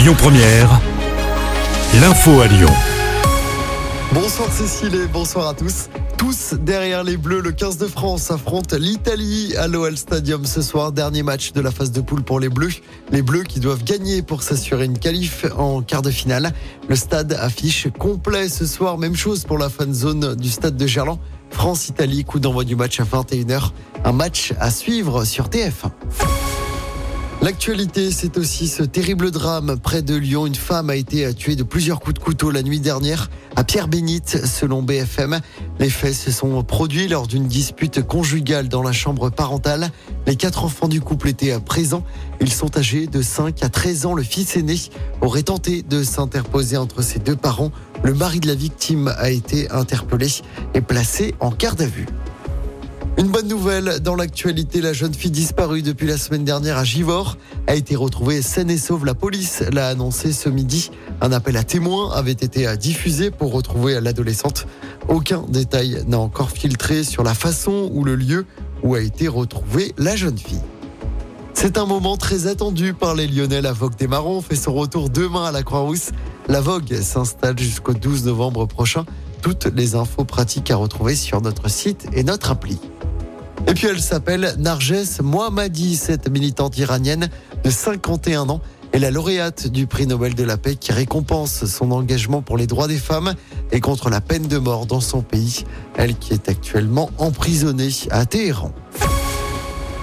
Lyon Première, l'info à Lyon. Bonsoir Cécile et bonsoir à tous. Tous derrière les Bleus, le 15 de France affronte l'Italie à l'OL Stadium ce soir. Dernier match de la phase de poule pour les Bleus. Les Bleus qui doivent gagner pour s'assurer une qualif en quart de finale. Le stade affiche complet ce soir. Même chose pour la fan zone du stade de Gerland. France-Italie, coup d'envoi du match à 21h. Un match à suivre sur TF1. L'actualité, c'est aussi ce terrible drame près de Lyon. Une femme a été tuée de plusieurs coups de couteau la nuit dernière à Pierre-Bénite, selon BFM. Les faits se sont produits lors d'une dispute conjugale dans la chambre parentale. Les quatre enfants du couple étaient présents. Ils sont âgés de 5 à 13 ans. Le fils aîné aurait tenté de s'interposer entre ses deux parents. Le mari de la victime a été interpellé et placé en garde à vue. Une bonne nouvelle dans l'actualité, la jeune fille disparue depuis la semaine dernière à Givors a été retrouvée saine et sauve. La police l'a annoncé ce midi. Un appel à témoins avait été diffusé pour retrouver l'adolescente. Aucun détail n'a encore filtré sur la façon ou le lieu où a été retrouvée la jeune fille. C'est un moment très attendu par les Lyonnais. La Vogue des Marrons fait son retour demain à la Croix-Rousse. La Vogue s'installe jusqu'au 12 novembre prochain. Toutes les infos pratiques à retrouver sur notre site et notre appli. Et puis elle s'appelle Narges Mohammadi, cette militante iranienne de 51 ans est la lauréate du prix Nobel de la paix qui récompense son engagement pour les droits des femmes et contre la peine de mort dans son pays. Elle qui est actuellement emprisonnée à Téhéran.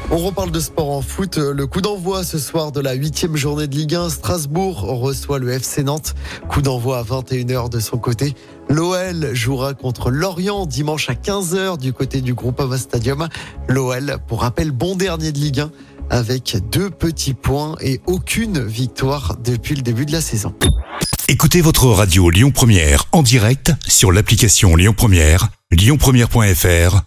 On reparle de sport en foot. Le coup d'envoi ce soir de la huitième journée de Ligue 1. Strasbourg reçoit le FC Nantes. Coup d'envoi à 21h de son côté. L'OL jouera contre Lorient dimanche à 15h du côté du Groupama Stadium. L'OL, pour rappel, bon dernier de Ligue 1 avec deux petits points et aucune victoire depuis le début de la saison. Écoutez votre radio Lyon Première en direct sur l'application Lyon Première, lyonpremière.fr